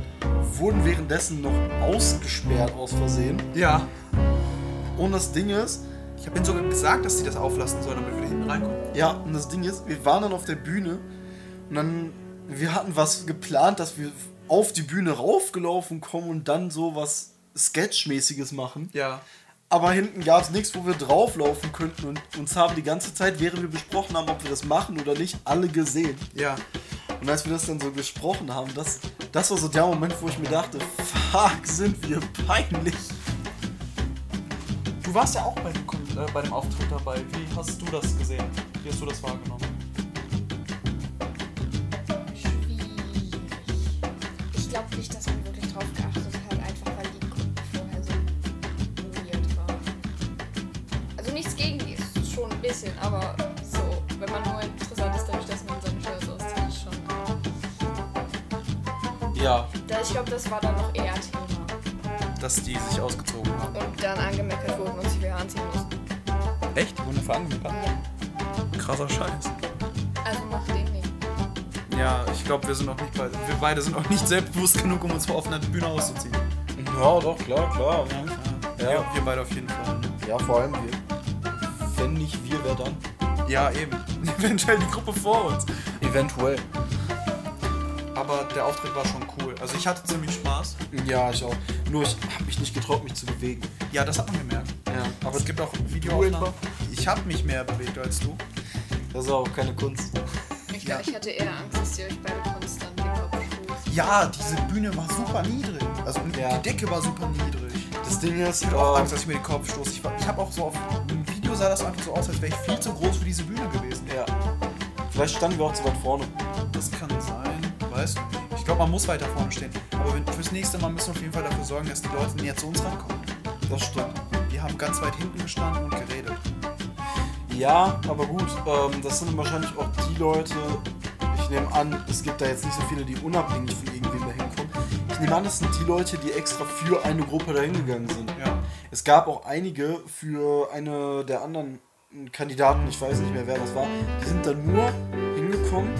wurden währenddessen noch ausgesperrt aus Versehen. Ja. Und das Ding ist, Ich habe ihnen sogar gesagt, dass sie das auflassen sollen, damit wir hinten reinkommen. Ja, und das Ding ist, wir waren dann auf der Bühne und dann, wir hatten was geplant, dass wir auf die Bühne raufgelaufen kommen und dann so was Sketchmäßiges machen. Ja. Aber hinten gab es nichts, wo wir drauflaufen könnten und uns haben die ganze Zeit, während wir besprochen haben, ob wir das machen oder nicht, alle gesehen. Ja. Und als wir das dann so gesprochen haben, das, das war so der Moment, wo ich mir dachte, fuck, sind wir peinlich. Du warst ja auch bei äh, bei dem Auftritt dabei. Wie hast du das gesehen? Wie hast du das wahrgenommen? Schwierig. Ich glaube nicht, dass man bisschen, aber so, wenn man nur interessant ist dadurch, dass man seine Shirts auszieht, ist schon. Ja, Da, ich glaube, das war dann noch eher Thema. Dass die sich ausgezogen haben. Und dann angemeckert wurden und sie wieder anziehen mussten. Echt? Wurden dafür angemeckert? Ja. Krasser Scheiß. Also mach den nicht. Ja, ich glaube, wir sind noch nicht beide. Wir beide sind auch nicht selbstbewusst genug, um uns vor offener Bühne auszuziehen. ja, doch, klar, klar. Ja. Ja. Wir, wir beide auf jeden Fall. Ja, vor allem wir. Wenn nicht wir, wer dann? Ja, eben. *laughs* Eventuell die Gruppe vor uns. Eventuell. Aber der Auftritt war schon cool. Also ich hatte ziemlich Spaß. Ja, ich auch. Nur ich habe mich nicht getraut, mich zu bewegen. Ja, das hat man gemerkt. Ja, Aber es gibt auch Videoaufnahmen. Ich habe mich mehr bewegt als du. das ist auch keine Kunst. Ich, Ja. ich hatte eher Angst, dass ihr euch beide konstant stoßt. Ja, diese Bühne war super niedrig. Also Ja. die Decke war super niedrig. Das Ding ist, Ich hatte auch Angst, dass ich mir den Kopf stoße. Ich, war- ich habe auch so auf sah das einfach so aus, als wäre ich viel zu groß für diese Bühne gewesen. ja. Vielleicht standen wir auch zu weit vorne. Das kann sein. Weißt du nicht. Ich glaube, man muss weiter vorne stehen. Aber wenn, fürs nächste Mal müssen wir auf jeden Fall dafür sorgen, dass die Leute näher zu uns rankommen. Das stimmt. Wir haben ganz weit hinten gestanden und geredet. Ja, aber gut, ähm, das sind wahrscheinlich auch die Leute, ich nehme an, es gibt da jetzt nicht so viele, die unabhängig von irgendwem da hinkommen. Ich nehme an, das sind die Leute, die extra für eine Gruppe da hingegangen sind. Ja. Es gab auch einige für eine der anderen Kandidaten, ich weiß nicht mehr wer das war, die sind dann nur hingekommen,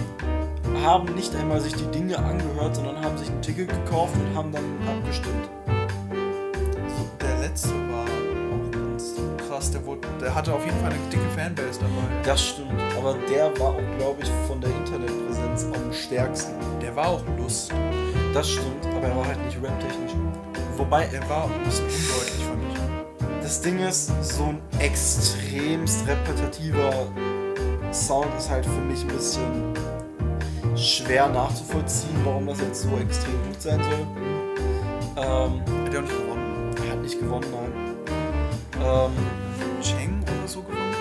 haben nicht einmal sich die Dinge angehört, sondern haben sich ein Ticket gekauft und haben dann abgestimmt. Der letzte war auch ganz krass. Der, wurde, der hatte auf jeden Fall eine dicke Fanbase dabei. Das stimmt, aber der war auch, glaube ich, von der Internetpräsenz am stärksten. Der war auch Lust. Das stimmt, aber er war halt nicht rap-technisch. Wobei, Der war auch ein bisschen undeutlich für mich. Das Ding ist, so ein extremst repetitiver Sound ist halt für mich ein bisschen schwer nachzuvollziehen, warum das jetzt so extrem gut sein soll. Ähm, Hat der auch nicht gewonnen. er hat nicht gewonnen, nein. Ähm, Cheng oder so gewonnen?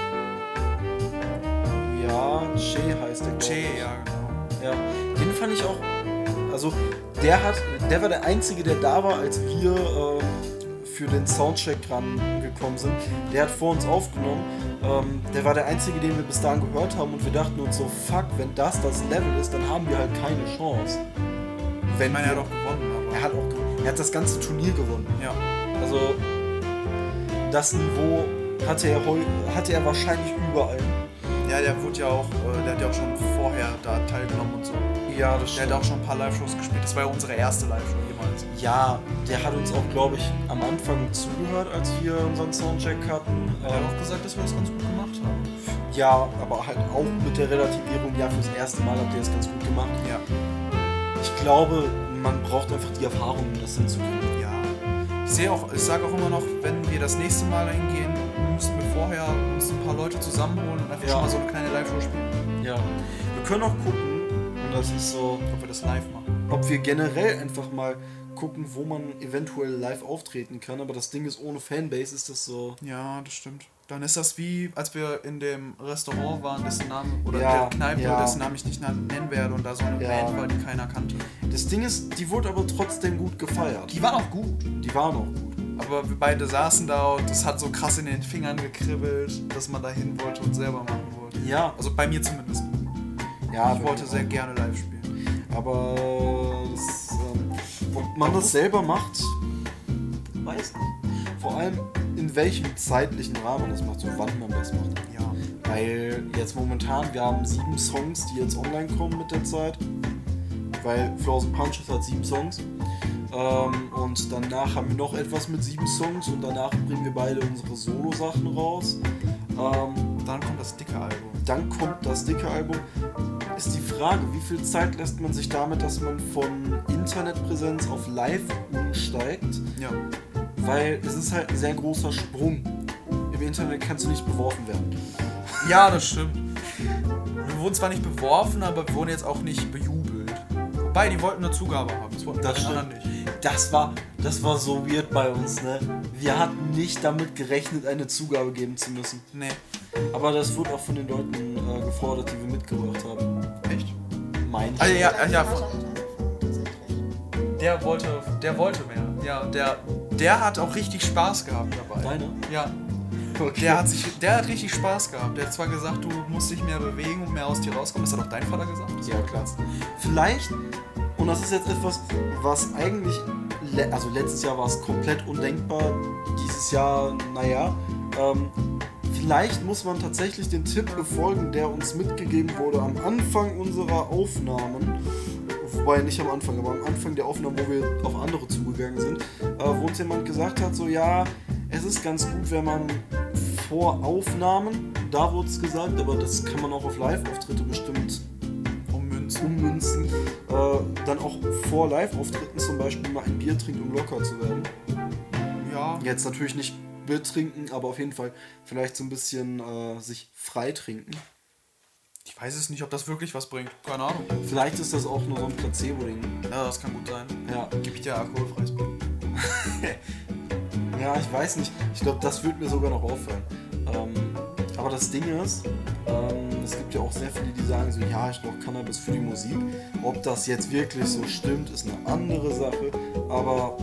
ja, Che heißt der. Che, ja, genau. Ja, den fand ich auch. Also, der hat, der war der einzige, der da war, als wir äh, für den Soundcheck rangekommen sind. Der hat vor uns aufgenommen. Ähm, der war der einzige, den wir bis dahin gehört haben und wir dachten uns so, fuck, wenn das das Level ist, dann haben wir halt keine Chance. Ich Wenn meine, er wir, hat auch gewonnen, aber. er hat auch, gewonnen. er hat das ganze Turnier gewonnen. Ja. Also, das Niveau hatte er, hatte er wahrscheinlich überall. Ja, der wurde ja auch, äh, der hat ja auch schon vorher da teilgenommen und so. Ja, das Der hat auch schon ein paar Live-Shows gespielt. Das war ja unsere erste Live-Show. Ja, der hat uns auch, glaube ich, am Anfang zugehört, als wir unseren Soundcheck hatten. Er hat auch gesagt, dass wir das ganz gut gemacht haben. ja, aber halt auch mit der Relativierung, ja, fürs erste Mal habt ihr das ganz gut gemacht. Ja. Ich glaube, man braucht einfach die Erfahrung, um das hinzukriegen. Ja. Ich sehe auch, ich sage auch immer noch, wenn wir das nächste Mal hingehen, müssen wir vorher uns ein paar Leute zusammenholen und einfach Ja. schon mal so eine kleine Live-Show spielen. Ja, Ja. Wir können auch gucken, und das ist so, Ob wir das live machen. ob wir generell einfach mal gucken, wo man eventuell live auftreten kann. Aber das Ding ist, ohne Fanbase ist das so. Ja, das stimmt. Dann ist das wie, als wir in dem Restaurant waren, dessen Namen, oder Ja, der Kneipe, ja. dessen Namen ich nicht nennen werde, und da so eine Ja. Band war, die keiner kannte. Das Ding ist, die wurde aber trotzdem gut gefeiert. Die war auch gut. Die waren auch gut. Aber wir beide saßen da und das hat so krass in den Fingern gekribbelt, dass man da hin wollte und selber machen wollte. Ja, Also bei mir zumindest. ja. Ich wollte sehr gerne live spielen. Aber ob man das selber macht, weiß nicht. Vor allem in welchem zeitlichen Rahmen man das macht, so wann man das macht. Ja. Weil jetzt momentan, wir haben sieben Songs, die jetzt online kommen mit der Zeit. Weil Frozen Punches hat sieben Songs. Ähm, und danach haben wir noch etwas mit sieben Songs und danach bringen wir beide unsere Solo-Sachen raus. Ähm, dann kommt das dicke Album. dann kommt das dicke Album. Ist die Frage, wie viel Zeit lässt man sich damit, dass man von Internetpräsenz auf Live umsteigt? Ja. Weil es ist halt ein sehr großer Sprung. Im Internet kannst du nicht beworfen werden. Ja, das stimmt. Wir wurden zwar nicht beworfen, aber wir wurden jetzt auch nicht bejubelt. Wobei, die wollten eine Zugabe haben. Das wollten Das die anderen nicht. Das war, das war so weird bei uns, ne? Wir hatten nicht damit gerechnet, eine Zugabe geben zu müssen. Nee. Aber das wurde auch von den Leuten äh, gefordert, die wir mitgebracht haben. Echt? Mein. Ah, ja, ja, tatsächlich. Der wollte, der wollte mehr. Ja, der, der hat auch richtig Spaß gehabt dabei. Deiner? Ja. Okay. Der hat, sich, der hat richtig Spaß gehabt. Der hat zwar gesagt, du musst dich mehr bewegen und mehr aus dir rauskommen. Das hat auch dein Vater gesagt. Das Ja, klar. Vielleicht, und das ist jetzt etwas, was eigentlich, also letztes Jahr war es komplett undenkbar, dieses Jahr, naja, ähm, vielleicht muss man tatsächlich den Tipp befolgen, der uns mitgegeben wurde am Anfang unserer Aufnahmen, wobei nicht am Anfang, aber am Anfang der Aufnahmen, wo wir auf andere zugegangen sind, äh, wo uns jemand gesagt hat, so ja, es ist ganz gut, wenn man vor Aufnahmen, da wurde es gesagt, aber das kann man auch auf Live-Auftritte bestimmt Um Münzen. ummünzen, äh, dann auch vor Live-Auftritten zum Beispiel mal ein Bier trinkt, um locker zu werden. Ja. Jetzt natürlich nicht Bier trinken, aber auf jeden Fall vielleicht so ein bisschen äh, sich frei trinken. Ich weiß es nicht, ob das wirklich was bringt. Keine Ahnung. Vielleicht ist das auch nur so ein Placebo-Ding. Ja, das kann gut sein. Ja. Gib ich dir alkoholfreies Bier. *laughs* ja, ich weiß nicht. Ich glaube, das würde mir sogar noch auffallen. Ähm, aber das Ding ist, ähm, es gibt ja auch sehr viele, die sagen so, ja, ich brauche Cannabis für die Musik. Ob das jetzt wirklich so stimmt, ist eine andere Sache. Aber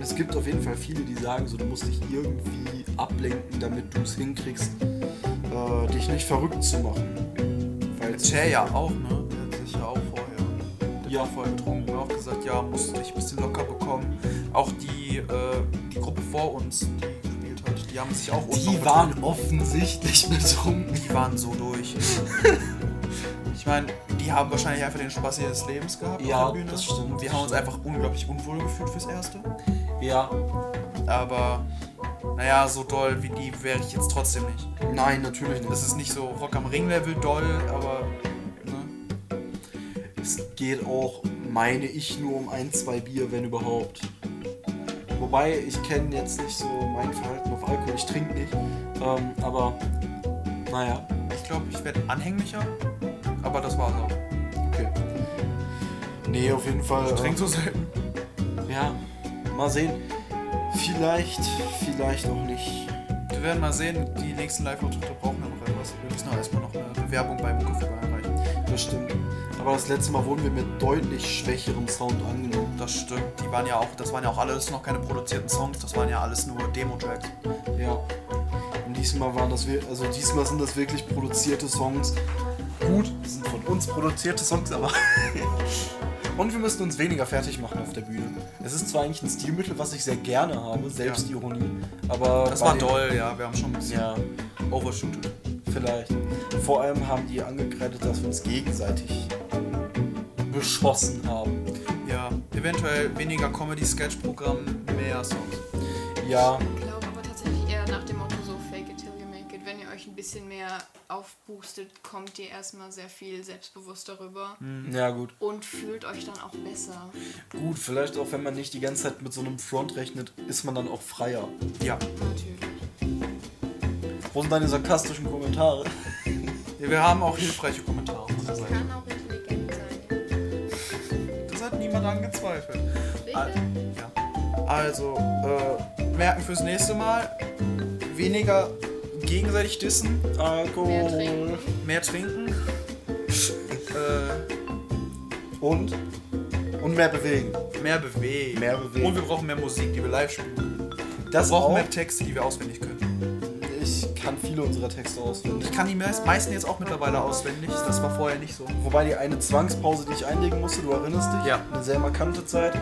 es gibt auf jeden Fall viele, die sagen so, du musst dich irgendwie ablenken, damit du es hinkriegst, äh, dich nicht verrückt zu machen. Weil Che ja auch, ne? Der hat sich ja auch vorher. Ja. hat vorher getrunken auch gesagt, ja, musst du dich ein bisschen locker bekommen. Auch die, äh, die Gruppe vor uns, die gespielt hat, die haben sich auch die waren betrunken. offensichtlich betrunken. Die waren so durch. ich meine, die haben wahrscheinlich einfach den Spaß ihres Lebens gehabt Ja, auf der Bühne. das stimmt, Wir das haben uns einfach unglaublich unwohl gefühlt fürs Erste. Ja, Aber, naja, so doll wie die wäre ich jetzt trotzdem nicht. nein, natürlich nicht. Das ist nicht so Rock am Ring-Level doll, aber, ne? Es geht auch, meine ich, nur um ein, zwei Bier, wenn überhaupt. Wobei, ich kenne jetzt nicht so mein Verhalten auf Alkohol. Ich trinke nicht. Ähm, aber, naja, Ich glaube, ich werde anhänglicher, aber das war's auch. okay. Nee, auf jeden Fall. Ich äh, trinke so selten. Ja, mal sehen. Vielleicht, vielleicht auch nicht. Wir werden mal sehen, die nächsten Live-Auftritte brauchen ja noch etwas. Wir müssen auch erstmal noch eine Bewerbung bei Muckeführer einreichen. Das stimmt. Aber das letzte Mal wurden wir mit deutlich schwächerem Sound angenommen. Das stimmt. Die waren ja auch, das waren ja auch alles noch keine produzierten Songs, das waren ja alles nur Demo-Tracks. Ja. Und diesmal waren das, also diesmal sind das wirklich produzierte Songs. Gut, das sind von uns produzierte Songs, aber. *laughs* Und wir müssen uns weniger fertig machen auf der Bühne. Es ist zwar eigentlich ein Stilmittel, was ich sehr gerne habe, Selbstironie, aber. Das war doll, ja. Wir haben schon ein bisschen Ja, overshootet. Vielleicht. Vor allem haben die angekreidet, dass wir uns gegenseitig beschossen haben. Ja, eventuell weniger Comedy-Sketch-Programm, mehr Songs. Ja, Ich glaube aber tatsächlich eher nach dem Motto so fake it till you make it. Wenn ihr euch ein bisschen mehr aufboostet, kommt ihr erstmal sehr viel selbstbewusster rüber ja gut. und fühlt euch dann auch besser. Gut, vielleicht auch wenn man nicht die ganze Zeit mit so einem Front rechnet, ist man dann auch freier. Ja, Natürlich. Wo sind deine sarkastischen Kommentare? Wir haben auch hilfreiche Kommentare Seite. Kann auch intelligent sein. Das hat niemand angezweifelt. Ah, Ja. Also, äh, merken fürs nächste Mal, weniger gegenseitig dissen, Mehr Alkohol. trinken. mehr trinken. *laughs* äh, Und? Und mehr bewegen. mehr bewegen. Mehr bewegen. Und wir brauchen mehr Musik, die wir live spielen. können. Wir Das brauchen auch. mehr Texte, die wir auswendig können. Ich kann viele unserer Texte auswendig. Ich kann die meist- meisten jetzt auch mittlerweile auswendig. Das war vorher nicht so. Wobei die eine Zwangspause, die ich einlegen musste, du erinnerst dich? Ja. Eine sehr markante Zeit.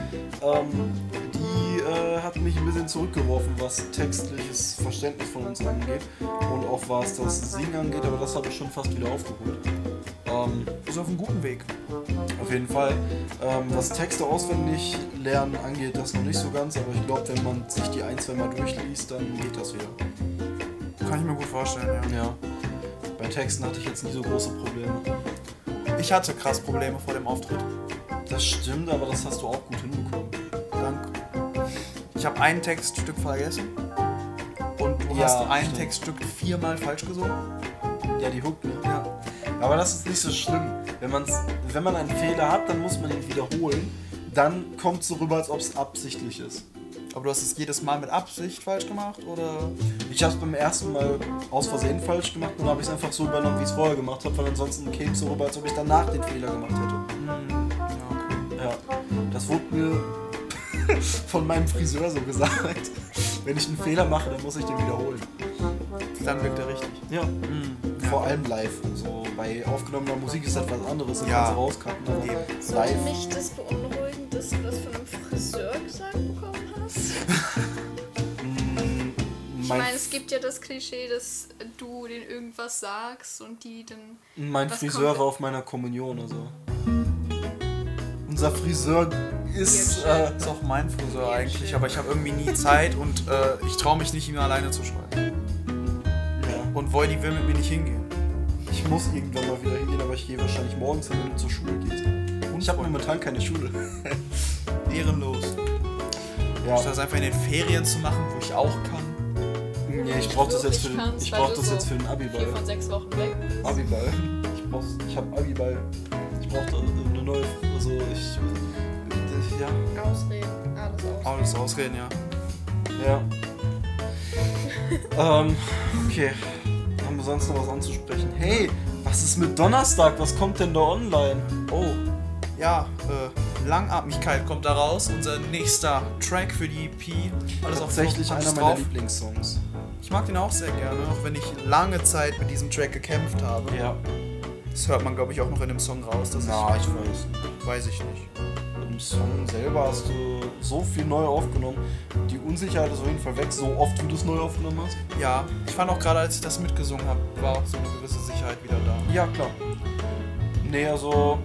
Ähm, die äh, hat mich ein bisschen zurückgeworfen, was textliches Verständnis von uns angeht. Und auch was das Singen angeht, aber das habe ich schon fast wieder aufgeholt. Ähm, Ist auf einem guten Weg. auf jeden Fall. Ähm, was Texte auswendig lernen angeht, das noch nicht so ganz, aber ich glaube, wenn man sich die ein, zwei Mal durchliest, dann geht das wieder. Kann ich mir gut vorstellen, ja. Ja. Bei Texten hatte ich jetzt nie so große Probleme. Ich hatte krass Probleme vor dem Auftritt. Das stimmt, aber das hast du auch gut hinbekommen. Danke. Ich habe ein Textstück vergessen. Und du Ja, hast ein stimmt. Textstück viermal falsch gesungen. Ja, die Hook, ne? Ja. Aber das ist nicht so schlimm. Wenn, man's, wenn man einen Fehler hat, dann muss man ihn wiederholen. Dann kommt es so rüber, als ob es absichtlich ist. Aber du hast es jedes Mal mit Absicht falsch gemacht, oder? Ich habe es beim ersten Mal aus Versehen falsch gemacht und dann habe ich es einfach so übernommen, wie ich es vorher gemacht habe, weil ansonsten käme es so rüber, als ob ich danach den Fehler gemacht hätte. Hm, ja, okay. Ja, das wurde mir *laughs* von meinem Friseur so gesagt. Wenn ich einen Fehler mache, dann muss ich den wiederholen. Dann wirkt er richtig. Ja, Hm, vor allem live so. Bei aufgenommener Musik ist das was anderes, dann Ja. kannst du rauscutten. Sollte mich das beunruhigen, dass du das von einem Friseur gesagt bekommen hast? Mm, Ich mein meine, es gibt ja das Klischee, dass du denen irgendwas sagst und die dann. Mein Friseur kommt- war auf meiner Kommunion, also. Unser Friseur ist. Äh, Ist auch mein Friseur Ja, eigentlich, schön. aber ich habe irgendwie nie Zeit und äh, ich traue mich nicht, ihn alleine zu schreiben. ja. Und Voidy will mit mir nicht hingehen. Ich muss irgendwann mal wieder hingehen, aber ich gehe wahrscheinlich morgens hin, wenn du zur Schule gehst. Und ich habe momentan keine Schule. *laughs* Ehrenlos. Ja. Statt das einfach in den Ferien zu machen, wo ich auch kann. Nee, ich brauche das jetzt für ich brauch das so jetzt für den Vier Abiball. von sechs Wochen weg. Abiball. Ich brauch, ich habe Abiball. Ich brauche eine neue, also ich, ja, Ausreden, alles aus. Alles ausreden, ja. ja. ähm, okay. Haben wir sonst noch was anzusprechen? Hey, was ist mit Donnerstag? Was kommt denn da online? Oh, ja, äh, Langatmigkeit kommt da raus. Unser nächster Track für die EP. Alles auf Tatsächlich Punches einer meiner Lieblingssongs. Ich mag den auch sehr gerne, auch wenn ich lange Zeit mit diesem Track gekämpft habe. Ja. Das hört man, glaube ich, auch noch in dem Song raus. Das Na, ich ich, weiß. weiß ich nicht. Im Song selber hast du so viel neu aufgenommen. Die Unsicherheit ist auf jeden Fall weg, so oft wie du es neu aufgenommen hast. Ja, ich fand auch gerade, als ich das mitgesungen habe, war auch so eine gewisse Sicherheit wieder da. Ja, klar. Nee, also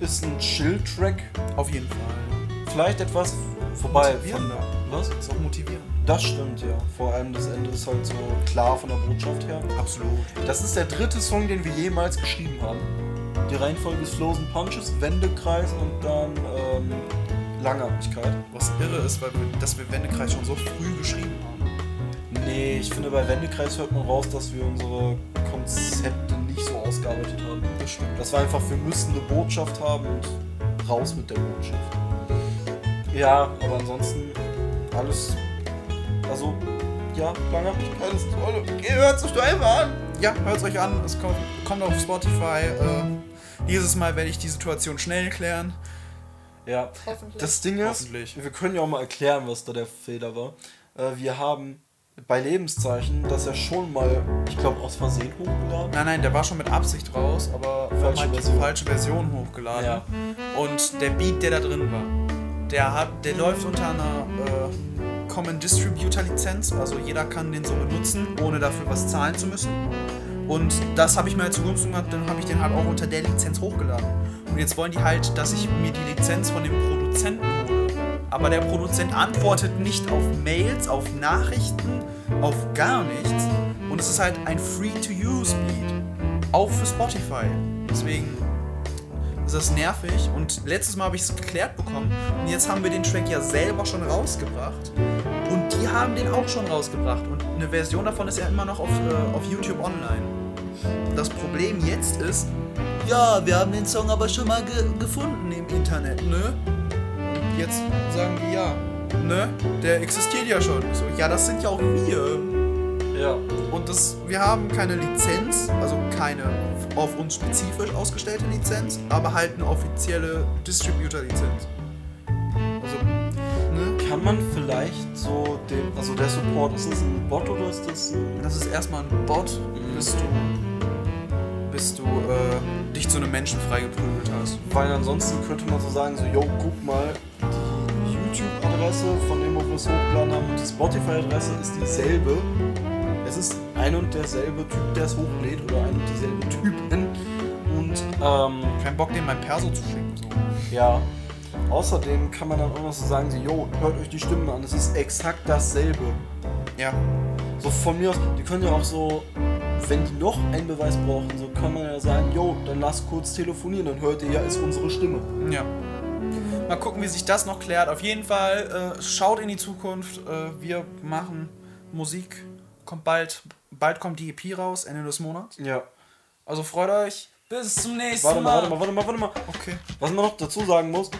ist ein Chill-Track. Auf jeden Fall. Vielleicht etwas vorbei. Von, Motivierender. was? Ist auch motivierend. Das stimmt, ja. Vor allem das Ende ist halt so klar von der Botschaft her. Absolut. Das ist der dritte Song, den wir jemals geschrieben haben. Die Reihenfolge ist Flows and Punches, Wendekreis und dann ähm, Langatmigkeit. Was irre ist, weil wir, dass wir Wendekreis schon so früh geschrieben haben. Nee, ich finde bei Wendekreis hört man raus, dass wir unsere Konzepte nicht so ausgearbeitet haben. Das stimmt. Das war einfach, wir müssen eine Botschaft haben und raus mit der Botschaft. Ja, aber ansonsten alles. Also, ja, Langatmigkeit ist toll. Okay, hört sich doch einfach an. Ja, hört euch an. Es kommt, kommt auf Spotify. Äh, dieses Mal werde ich die Situation schnell klären. Ja, Hoffentlich. das Ding ist, wir können ja auch mal erklären, was da der Fehler war. Äh, wir haben bei Lebenszeichen das ja schon mal, ich glaube, aus Versehen hochgeladen. Nein, nein, der war schon mit Absicht raus, aber Falsche Version. falsche Version hochgeladen. Ja. Und der Beat, der da drin war, der, hat, der läuft unter einer äh, Common Distributor Lizenz. Also jeder kann den so benutzen, ohne dafür was zahlen zu müssen. Und das habe ich mir halt zugunsten gemacht, dann habe ich den halt auch unter der Lizenz hochgeladen. Und jetzt wollen die halt, dass ich mir die Lizenz von dem Produzenten hole. Aber der Produzent antwortet nicht auf Mails, auf Nachrichten, auf gar nichts. Und es ist halt ein Free-to-Use-Beat. Auch für Spotify. Deswegen ist das nervig. Und letztes Mal habe ich es geklärt bekommen. Und jetzt haben wir den Track ja selber schon rausgebracht. Und die haben den auch schon rausgebracht. Und eine Version davon ist ja immer noch auf, äh, auf YouTube online. Das Problem jetzt ist, ja, wir haben den Song aber schon mal ge gefunden im Internet, ne? Jetzt sagen die ja, ne? Der existiert ja schon. So, ja, das sind ja auch wir. Ja. Und das, wir haben keine Lizenz, also keine auf uns spezifisch ausgestellte Lizenz, aber halt eine offizielle Distributor-Lizenz. Also, ne? Kann man vielleicht so den, also der Support, ist das ein Bot oder ist das ein. Das ist erstmal ein Bot, bis du, bis du äh, dich zu einem Menschen freigeprügelt hast. Weil ansonsten könnte man so sagen, so, yo, guck mal, die YouTube-Adresse von dem, wo wir es hochgeladen haben und die Spotify-Adresse ist dieselbe. Es ist ein und derselbe Typ, der es hochlädt oder ein und dieselben Typen. Und ähm, Kein Bock, dem mein Perso zu schicken. So. ja, außerdem kann man dann auch noch so sagen, so, yo, hört euch die Stimmen an, es ist exakt dasselbe. Ja, So von mir aus, die können ja auch so, wenn die noch einen Beweis brauchen, so kann man ja sagen, yo, dann lass kurz telefonieren, dann hört ihr ja, ist unsere Stimme. ja. Mal gucken, wie sich das noch klärt. Auf jeden Fall äh, schaut in die Zukunft. Äh, wir machen Musik. Kommt bald. Bald kommt die EP raus, Ende des Monats. Ja. Also freut euch. Bis zum nächsten Warte mal, Mal. warte mal, warte mal, warte mal. Okay. Was man noch dazu sagen muss,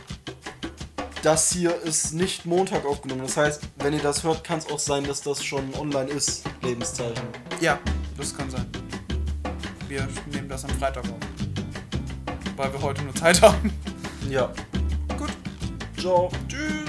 das hier ist nicht Montag aufgenommen. Das heißt, wenn ihr das hört, kann es auch sein, dass das schon online ist. Lebenszeichen. Ja, das kann sein. Wir nehmen das am Freitag auf. Weil wir heute nur Zeit *laughs* haben. Ja. Gut. Ciao. Tschüss.